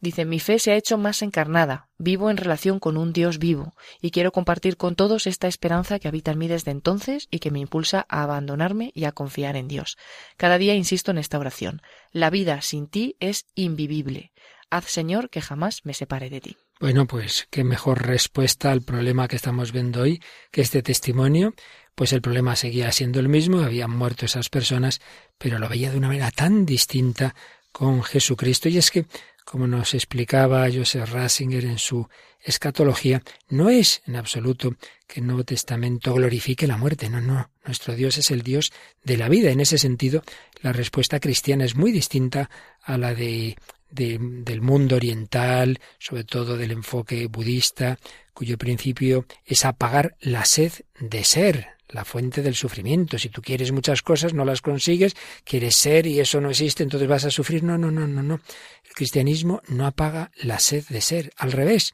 Dice, mi fe se ha hecho más encarnada, vivo en relación con un Dios vivo, y quiero compartir con todos esta esperanza que habita en mí desde entonces y que me impulsa a abandonarme y a confiar en Dios. Cada día insisto en esta oración. La vida sin ti es invivible. Haz, Señor, que jamás me separe de ti. Bueno, pues qué mejor respuesta al problema que estamos viendo hoy que este testimonio. Pues el problema seguía siendo el mismo, habían muerto esas personas, pero lo veía de una manera tan distinta con Jesucristo. Y es que como nos explicaba Joseph Ratzinger en su escatología, no es en absoluto que el Nuevo Testamento glorifique la muerte, no, no, nuestro Dios es el Dios de la vida. En ese sentido, la respuesta cristiana es muy distinta a la de, del mundo oriental, sobre todo del enfoque budista, cuyo principio es apagar la sed de ser, la fuente del sufrimiento. Si tú quieres muchas cosas, no las consigues, quieres ser y eso no existe, entonces vas a sufrir. No, no, no, no, no. El cristianismo no apaga la sed de ser. Al revés,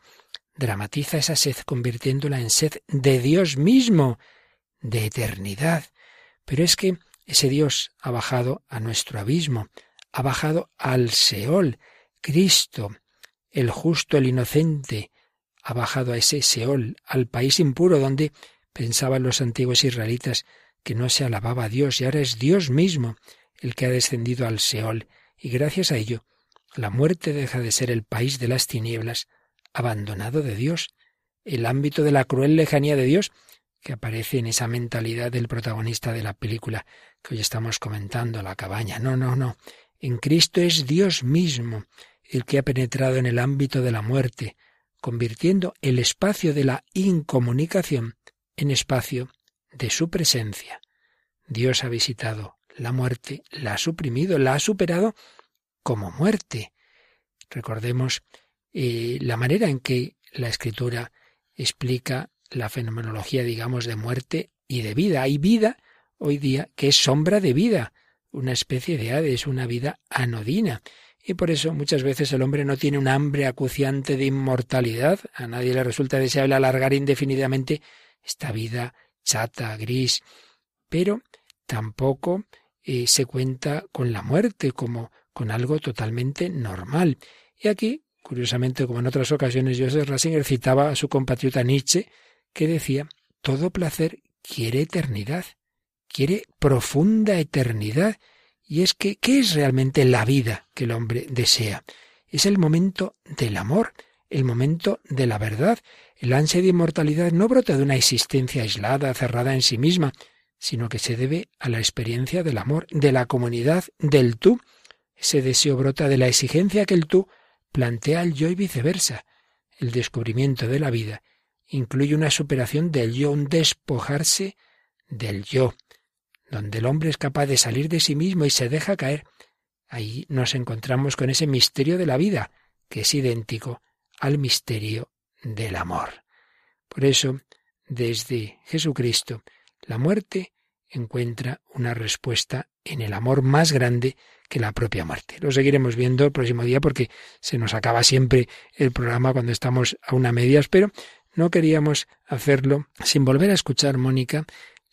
dramatiza esa sed convirtiéndola en sed de Dios mismo, de eternidad. Pero es que ese Dios ha bajado a nuestro abismo, ha bajado al Seol. Cristo, el justo, el inocente, ha bajado a ese Seol, al país impuro donde Pensaban los antiguos israelitas que no se alababa a Dios y ahora es Dios mismo el que ha descendido al Seol y gracias a ello la muerte deja de ser el país de las tinieblas abandonado de Dios, el ámbito de la cruel lejanía de Dios que aparece en esa mentalidad del protagonista de la película que hoy estamos comentando, la cabaña. No, no, no. En Cristo es Dios mismo el que ha penetrado en el ámbito de la muerte, convirtiendo el espacio de la incomunicación en espacio de su presencia. Dios ha visitado la muerte, la ha suprimido, la ha superado como muerte. Recordemos eh, la manera en que la escritura explica la fenomenología, digamos, de muerte y de vida. Hay vida hoy día que es sombra de vida, una especie de Hades, una vida anodina. Y por eso muchas veces el hombre no tiene un hambre acuciante de inmortalidad. A nadie le resulta deseable alargar indefinidamente esta vida chata, gris, pero tampoco eh, se cuenta con la muerte como con algo totalmente normal. Y aquí, curiosamente, como en otras ocasiones, Joseph Rasinger citaba a su compatriota Nietzsche, que decía, todo placer quiere eternidad, quiere profunda eternidad. Y es que, ¿qué es realmente la vida que el hombre desea? Es el momento del amor, el momento de la verdad. El ansia de inmortalidad no brota de una existencia aislada, cerrada en sí misma, sino que se debe a la experiencia del amor, de la comunidad, del tú. Ese deseo brota de la exigencia que el tú plantea al yo y viceversa. El descubrimiento de la vida incluye una superación del yo, un despojarse del yo, donde el hombre es capaz de salir de sí mismo y se deja caer. Ahí nos encontramos con ese misterio de la vida, que es idéntico al misterio del amor. Por eso, desde Jesucristo, la muerte encuentra una respuesta en el amor más grande que la propia muerte. Lo seguiremos viendo el próximo día porque se nos acaba siempre el programa cuando estamos a una medias, pero no queríamos hacerlo sin volver a escuchar, Mónica,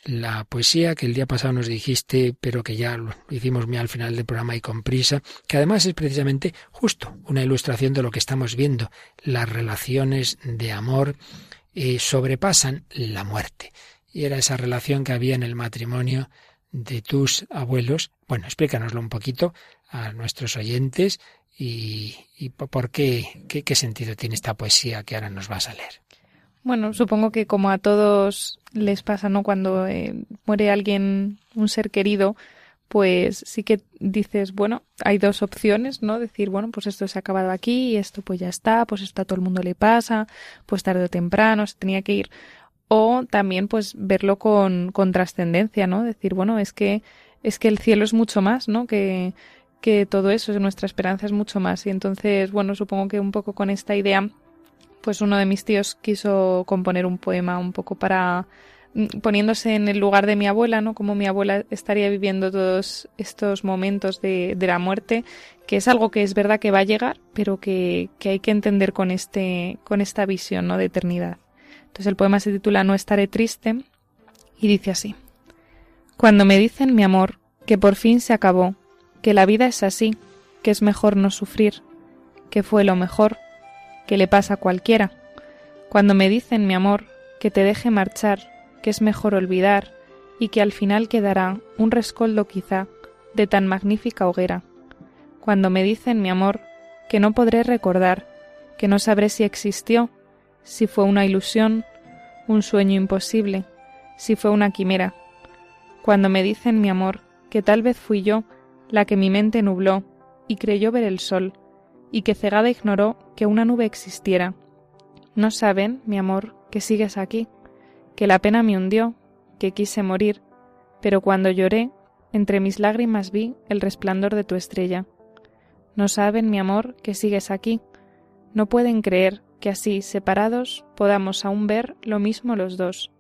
la poesía que el día pasado nos dijiste, pero que ya lo hicimos muy al final del programa y con prisa, que además es precisamente justo una ilustración de lo que estamos viendo. Las relaciones de amor eh, sobrepasan la muerte. Y era esa relación que había en el matrimonio de tus abuelos. Bueno, explícanoslo un poquito a nuestros oyentes y, por qué, qué, sentido tiene esta poesía que ahora nos vas a leer. Bueno, supongo que como a todos les pasa, ¿no? Cuando eh, muere alguien, un ser querido, pues sí que dices, bueno, hay dos opciones, ¿no? Decir, bueno, pues esto se ha acabado aquí esto pues ya está, pues esto a todo el mundo le pasa, pues tarde o temprano se tenía que ir o también pues verlo con, con trascendencia, ¿no? Decir, bueno, es que es que el cielo es mucho más, ¿no? Que, que todo eso, nuestra esperanza es mucho más. Y entonces, bueno, supongo que un poco con esta idea, pues uno de mis tíos quiso componer un poema un poco para mm, poniéndose en el lugar de mi abuela, ¿no? Como mi abuela estaría viviendo todos estos momentos de, la muerte, que es algo que es verdad que va a llegar, pero que, que hay que entender con este, con esta visión, ¿no? De eternidad. Entonces el poema se titula No estaré triste y dice así. Cuando me dicen, mi amor, que por fin se acabó, que la vida es así, que es mejor no sufrir, que fue lo mejor, que le pasa a cualquiera. Cuando me dicen, mi amor, que te deje marchar, que es mejor olvidar, y que al final quedará un rescoldo quizá de tan magnífica hoguera. Cuando me dicen, mi amor, que no podré recordar, que no sabré si existió, si fue una ilusión, un sueño imposible, si fue una quimera. Cuando me dicen, mi amor, que tal vez fui yo la que mi mente nubló y creyó ver el sol, y que cegada ignoró que una nube existiera. No saben, mi amor, que sigues aquí, que la pena me hundió, que quise morir, pero cuando lloré, entre mis lágrimas vi el resplandor de tu estrella. No saben, mi amor, que sigues aquí, no pueden creer que así, separados, podamos aún ver lo mismo los dos.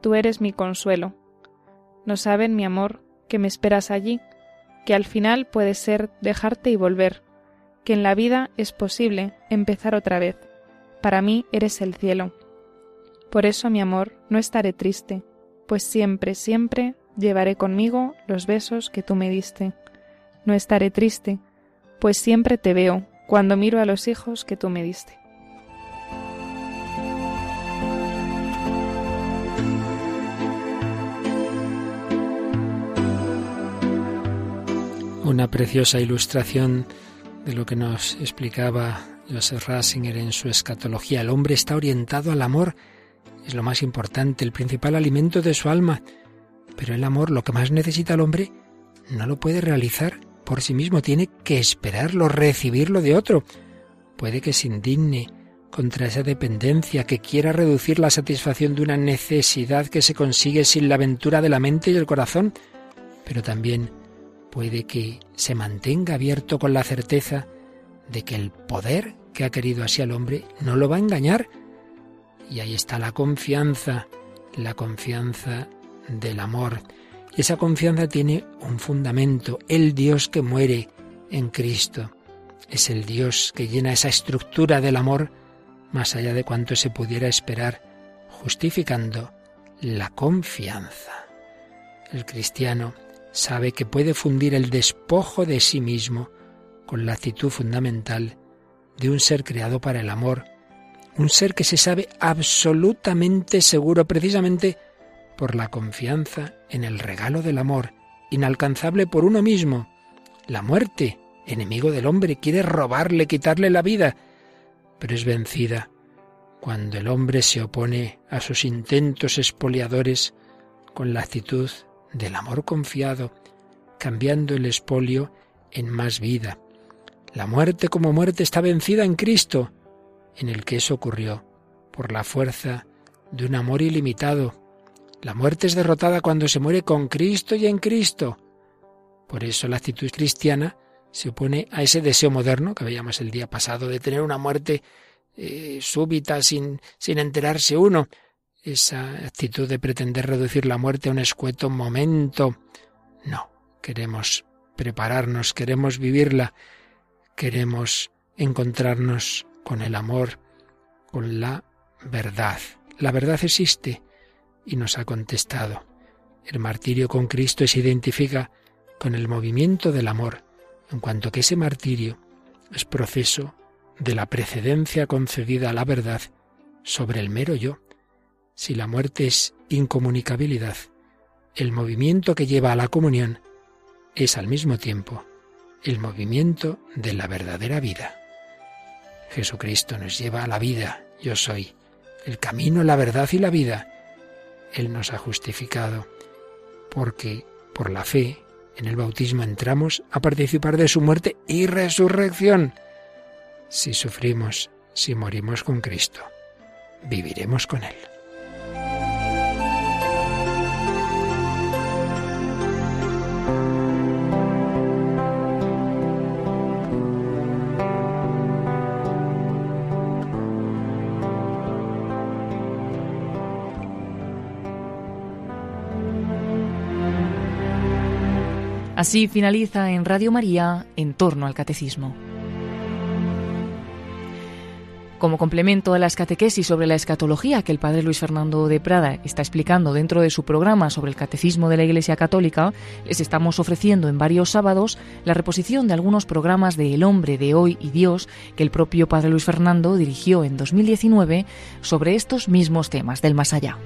Tú eres mi consuelo. No saben, mi amor, que me esperas allí, que al final puede ser dejarte y volver, que en la vida es posible empezar otra vez. Para mí eres el cielo. Por eso, mi amor, no estaré triste, pues siempre, siempre llevaré conmigo los besos que tú me diste. No estaré triste, pues siempre te veo cuando miro a los hijos que tú me diste. una preciosa ilustración de lo que nos explicaba Joseph Rasinger en su escatología. El hombre está orientado al amor, es lo más importante, el principal alimento de su alma. Pero el amor, lo que más necesita el hombre, no lo puede realizar por sí mismo, tiene que esperarlo, recibirlo de otro. Puede que se indigne contra esa dependencia, que quiera reducir la satisfacción de una necesidad que se consigue sin la aventura de la mente y el corazón, pero también puede que se mantenga abierto con la certeza de que el poder que ha querido así al hombre no lo va a engañar. Y ahí está la confianza, la confianza del amor. Y esa confianza tiene un fundamento, el Dios que muere en Cristo. Es el Dios que llena esa estructura del amor más allá de cuanto se pudiera esperar, justificando la confianza. El cristiano sabe que puede fundir el despojo de sí mismo con la actitud fundamental de un ser creado para el amor, un ser que se sabe absolutamente seguro precisamente por la confianza en el regalo del amor, inalcanzable por uno mismo. La muerte, enemigo del hombre, quiere robarle, quitarle la vida, pero es vencida cuando el hombre se opone a sus intentos expoliadores con la actitud del amor confiado, cambiando el espolio en más vida. La muerte como muerte está vencida en Cristo, en el que eso ocurrió por la fuerza de un amor ilimitado. La muerte es derrotada cuando se muere con Cristo y en Cristo. Por eso la actitud cristiana se opone a ese deseo moderno que veíamos el día pasado de tener una muerte eh, súbita sin, sin enterarse uno. Esa actitud de pretender reducir la muerte a un escueto momento. No, queremos prepararnos, queremos vivirla, queremos encontrarnos con el amor, con la verdad. La verdad existe y nos ha contestado. El martirio con Cristo se identifica con el movimiento del amor, en cuanto que ese martirio es proceso de la precedencia concedida a la verdad sobre el mero yo. Si la muerte es incomunicabilidad, el movimiento que lleva a la comunión es al mismo tiempo el movimiento de la verdadera vida. Jesucristo nos lleva a la vida, yo soy, el camino, la verdad y la vida. Él nos ha justificado porque por la fe en el bautismo entramos a participar de su muerte y resurrección. Si sufrimos, si morimos con Cristo, viviremos con Él. Así finaliza en Radio María en torno al catecismo. Como complemento a las catequesis sobre la escatología que el padre Luis Fernando de Prada está explicando dentro de su programa sobre el catecismo de la Iglesia Católica, les estamos ofreciendo en varios sábados la reposición de algunos programas de El hombre de hoy y Dios que el propio padre Luis Fernando dirigió en 2019 sobre estos mismos temas del más allá.